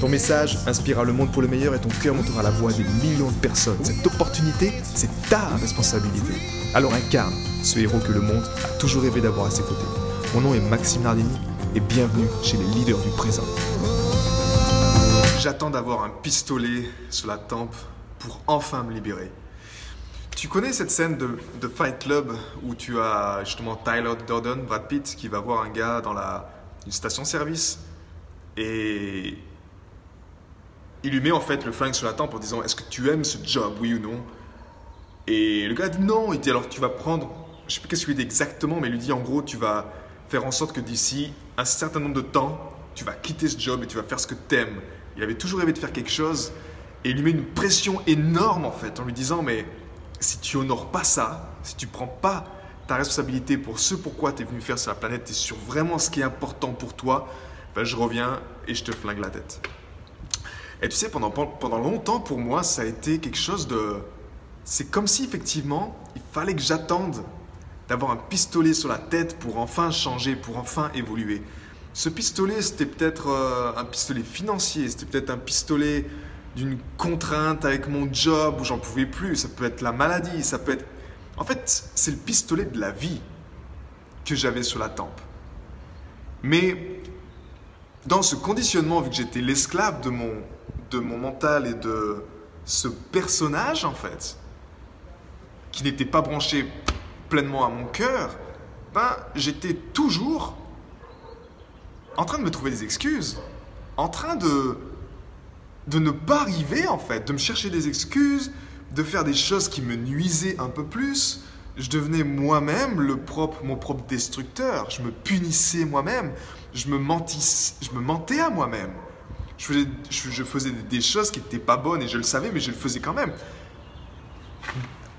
Ton message inspirera le monde pour le meilleur et ton cœur montera la voix des millions de personnes. Cette opportunité, c'est ta responsabilité. Alors incarne ce héros que le monde a toujours rêvé d'avoir à ses côtés. Mon nom est Maxime Nardini et bienvenue chez les leaders du présent. J'attends d'avoir un pistolet sur la tempe pour enfin me libérer. Tu connais cette scène de, de Fight Club où tu as justement Tyler Durden, Brad Pitt, qui va voir un gars dans la, une station-service et il lui met en fait le flingue sur la tempe en disant Est-ce que tu aimes ce job, oui ou non? Et le gars dit non. Il dit Alors tu vas prendre, je sais plus qu'est-ce qu'il dit exactement, mais il lui dit en gros Tu vas faire en sorte que d'ici un certain nombre de temps, tu vas quitter ce job et tu vas faire ce que tu aimes. Il avait toujours rêvé de faire quelque chose et il lui met une pression énorme en fait en lui disant Mais si tu honores pas ça, si tu prends pas ta responsabilité pour ce pourquoi tu es venu faire sur la planète et sur vraiment ce qui est important pour toi, ben je reviens et je te flingue la tête. Et tu sais, pendant, pendant longtemps, pour moi, ça a été quelque chose de... C'est comme si, effectivement, il fallait que j'attende d'avoir un pistolet sur la tête pour enfin changer, pour enfin évoluer. Ce pistolet, c'était peut-être euh, un pistolet financier, c'était peut-être un pistolet d'une contrainte avec mon job où j'en pouvais plus, ça peut être la maladie, ça peut être... En fait, c'est le pistolet de la vie que j'avais sur la tempe. Mais dans ce conditionnement, vu que j'étais l'esclave de mon, de mon mental et de ce personnage, en fait, qui n'était pas branché pleinement à mon cœur, ben, j'étais toujours en train de me trouver des excuses, en train de, de ne pas arriver, en fait, de me chercher des excuses, de faire des choses qui me nuisaient un peu plus. Je devenais moi-même le propre, mon propre destructeur. Je me punissais moi-même. Je me, mentis, je me mentais à moi-même je faisais, des choses qui n'étaient pas bonnes et je le savais, mais je le faisais quand même.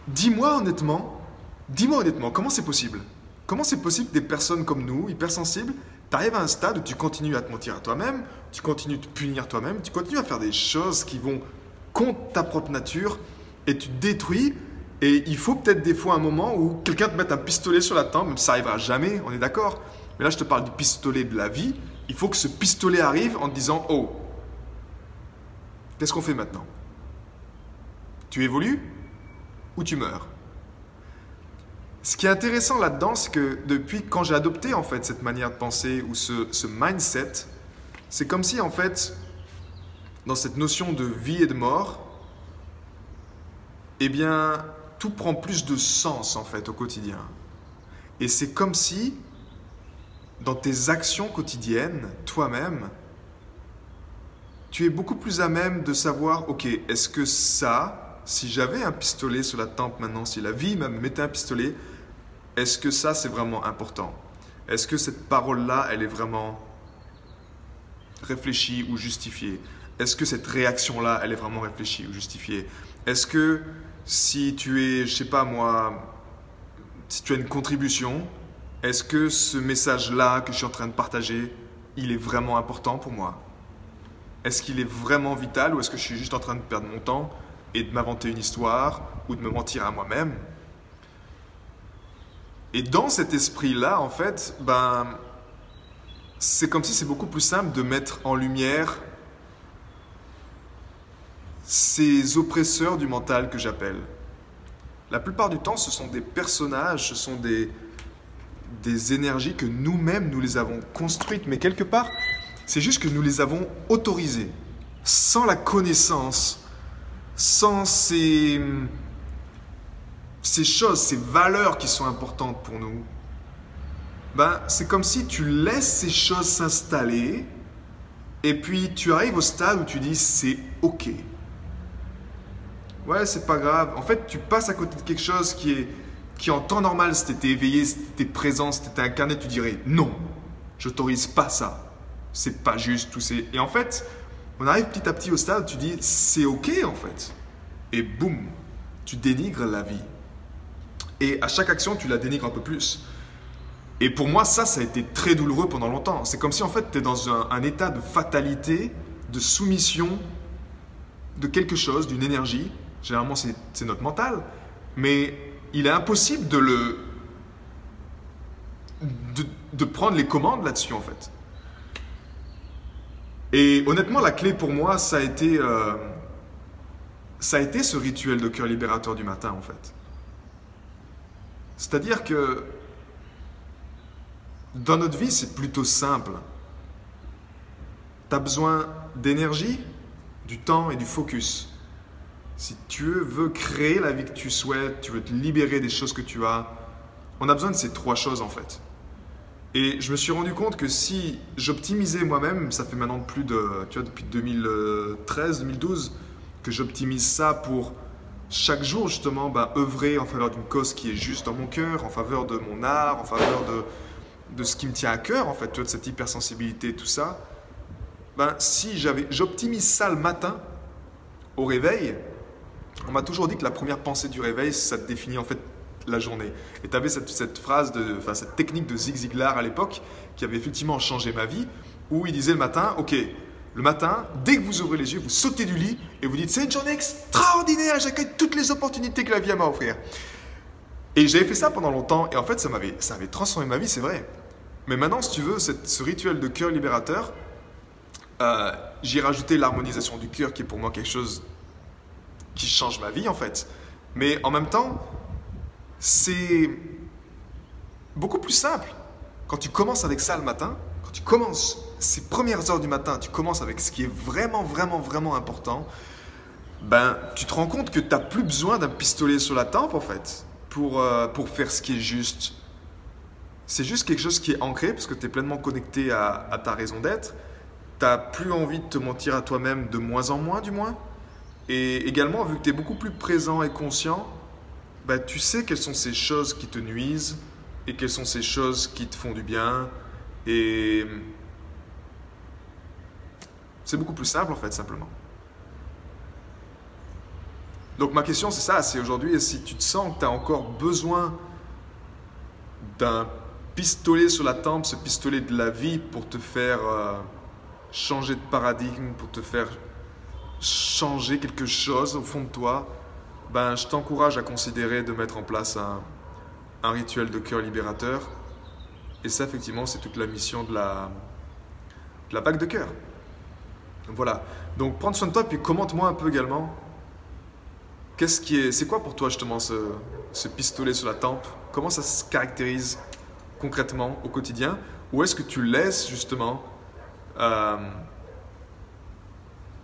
Dis-moi honnêtement, dis-moi honnêtement, comment c'est possible? Comment c'est possible que des personnes comme nous, hypersensibles, arrives à un stade où tu continues à te mentir à toi-même, tu continues de te punir toi-même, tu continues à faire des choses qui vont contre ta propre nature et tu te détruis. Et il faut peut-être des fois un moment où quelqu'un te mette un pistolet sur la tempe, ça arrivera jamais, on est d'accord. Mais là, je te parle du pistolet de la vie. Il faut que ce pistolet arrive en te disant Oh, Qu'est-ce qu'on fait maintenant? Tu évolues ou tu meurs? Ce qui est intéressant là-dedans, c'est que depuis quand j'ai adopté en fait cette manière de penser ou ce, mindset, c'est comme si en fait, dans cette notion de vie et de mort, eh bien, tout prend plus de sens en fait au quotidien. Et c'est comme si, dans tes actions quotidiennes, toi-même, tu es beaucoup plus à même de savoir, ok, est-ce que ça, si j'avais un pistolet sur la tempe maintenant, si la vie me mettait un pistolet, est-ce que ça c'est vraiment important? Est-ce que cette parole-là, elle est vraiment réfléchie ou justifiée? Est-ce que cette réaction-là, elle est vraiment réfléchie ou justifiée? Est-ce que si tu es, je sais pas moi, si tu as une contribution, est-ce que ce message-là que je suis en train de partager, il est vraiment important pour moi? Est-ce qu'il est vraiment vital ou est-ce que je suis juste en train de perdre mon temps et de m'inventer une histoire ou de me mentir à moi-même? Et dans cet esprit-là, en fait, ben, c'est comme si c'est beaucoup plus simple de mettre en lumière ces oppresseurs du mental que j'appelle. La plupart du temps, ce sont des personnages, ce sont des, des énergies que nous-mêmes, nous les avons construites, mais quelque part, c'est juste que nous les avons autorisés, sans la connaissance, sans ces, ces choses, ces valeurs qui sont importantes pour nous. Ben, c'est comme si tu laisses ces choses s'installer et puis tu arrives au stade où tu dis c'est ok. Ouais, c'est pas grave. En fait, tu passes à côté de quelque chose qui est qui en temps normal, si tu étais éveillé, si tu étais présent, si tu étais incarné, tu dirais non, j'autorise pas ça c'est pas juste, tout ces... Et en fait, on arrive petit à petit au stade tu dis c'est ok en fait. Et boum, tu dénigres la vie. Et à chaque action, tu la dénigres un peu plus. Et pour moi, ça, ça a été très douloureux pendant longtemps. C'est comme si en fait, tu es dans un, état de fatalité, de soumission de quelque chose, d'une énergie. Généralement, c'est notre mental. Mais il est impossible de le. de prendre les commandes là-dessus, en fait. Et honnêtement, la clé pour moi, ça a été. Euh, ça a été ce rituel de cœur libérateur du matin, en fait. C'est-à-dire que dans notre vie, c'est plutôt simple. Tu as besoin d'énergie, du temps et du focus. Si tu veux créer la vie que tu souhaites, tu veux te libérer des choses que tu as, on a besoin de ces trois choses en fait. Et je me suis rendu compte que si j'optimisais moi-même, ça fait maintenant plus de, tu vois, depuis 2013, 2012, que j'optimise ça pour chaque jour justement bah, œuvrer en faveur d'une cause qui est juste dans mon cœur, en faveur de mon art, en faveur de, de ce qui me tient à cœur, en fait, tu vois, de cette hypersensibilité, tout ça, ben, si j'avais, j'optimise ça le matin, au réveil, on m'a toujours dit que la première pensée du réveil, ça définit en fait la journée. Et tu avais cette, phrase, de, enfin, cette technique de Zig Ziglar à l'époque, qui avait effectivement changé ma vie, où il disait le matin, ok, le matin, dès que vous ouvrez les yeux, vous sautez du lit et vous dites, c'est une journée extraordinaire, j'accueille toutes les opportunités que la vie a à offrir. Et j'avais fait ça pendant longtemps, et en fait, ça, m'avait, ça transformé ma vie, c'est vrai. Mais maintenant, si tu veux, ce rituel de cœur libérateur, euh, j'ai rajouté l'harmonisation du cœur qui est pour moi quelque chose qui change ma vie en fait. Mais en même temps, c'est beaucoup plus simple. Quand tu commences avec ça le matin, quand tu commences ces premières heures du matin, tu commences avec ce qui est vraiment, vraiment, vraiment important, ben, tu te rends compte que tu n'as plus besoin d'un pistolet sur la tempe en fait pour, euh, pour faire ce qui est juste. C'est juste quelque chose qui est ancré parce que tu es pleinement connecté à, ta raison d'être. Tu n'as plus envie de te mentir à toi-même de moins en moins, du moins. Et également, vu que tu es beaucoup plus présent et conscient, bah, tu sais quelles sont ces choses qui te nuisent et quelles sont ces choses qui te font du bien. Et c'est beaucoup plus simple en fait, simplement. Donc ma question c'est ça, c'est aujourd'hui, si tu te sens que tu as encore besoin d'un pistolet sur la tempe, ce pistolet de la vie pour te faire euh, changer de paradigme, pour te faire changer quelque chose au fond de toi, ben, je t'encourage à considérer de mettre en place un, rituel de cœur libérateur. Et ça, effectivement, c'est toute la mission de la, de la bague de cœur. Voilà. Donc, prends soin de toi, puis commente-moi un peu également. Qu'est-ce qui est, c'est quoi pour toi justement ce, ce pistolet sur la tempe? Comment ça se caractérise concrètement au quotidien? Ou est-ce que tu laisses justement euh,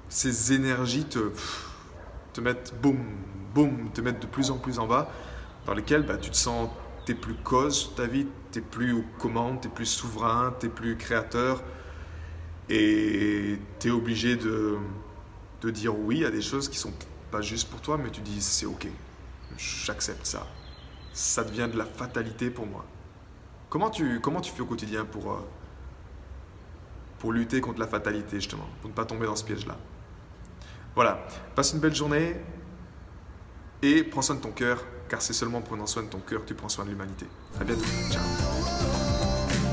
ces énergies te, te mettre boum, boum, te mettre de plus en plus en bas, dans lesquelles bah, tu te sens, t'es plus cause ta vie, t'es plus aux commandes, t'es plus souverain, t'es plus créateur, et t'es obligé de, de dire oui à des choses qui sont pas juste pour toi, mais tu dis c'est ok, j'accepte ça. Ça devient de la fatalité pour moi. Comment tu, comment tu fais au quotidien pour, euh, pour lutter contre la fatalité, justement, pour ne pas tomber dans ce piège-là? Voilà, passe une belle journée et prends soin de ton cœur, car c'est seulement en prenant soin de ton cœur que tu prends soin de l'humanité. À bientôt, ciao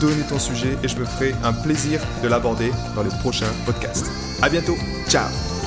donner ton sujet et je me ferai un plaisir de l'aborder dans le prochain podcast. À bientôt, ciao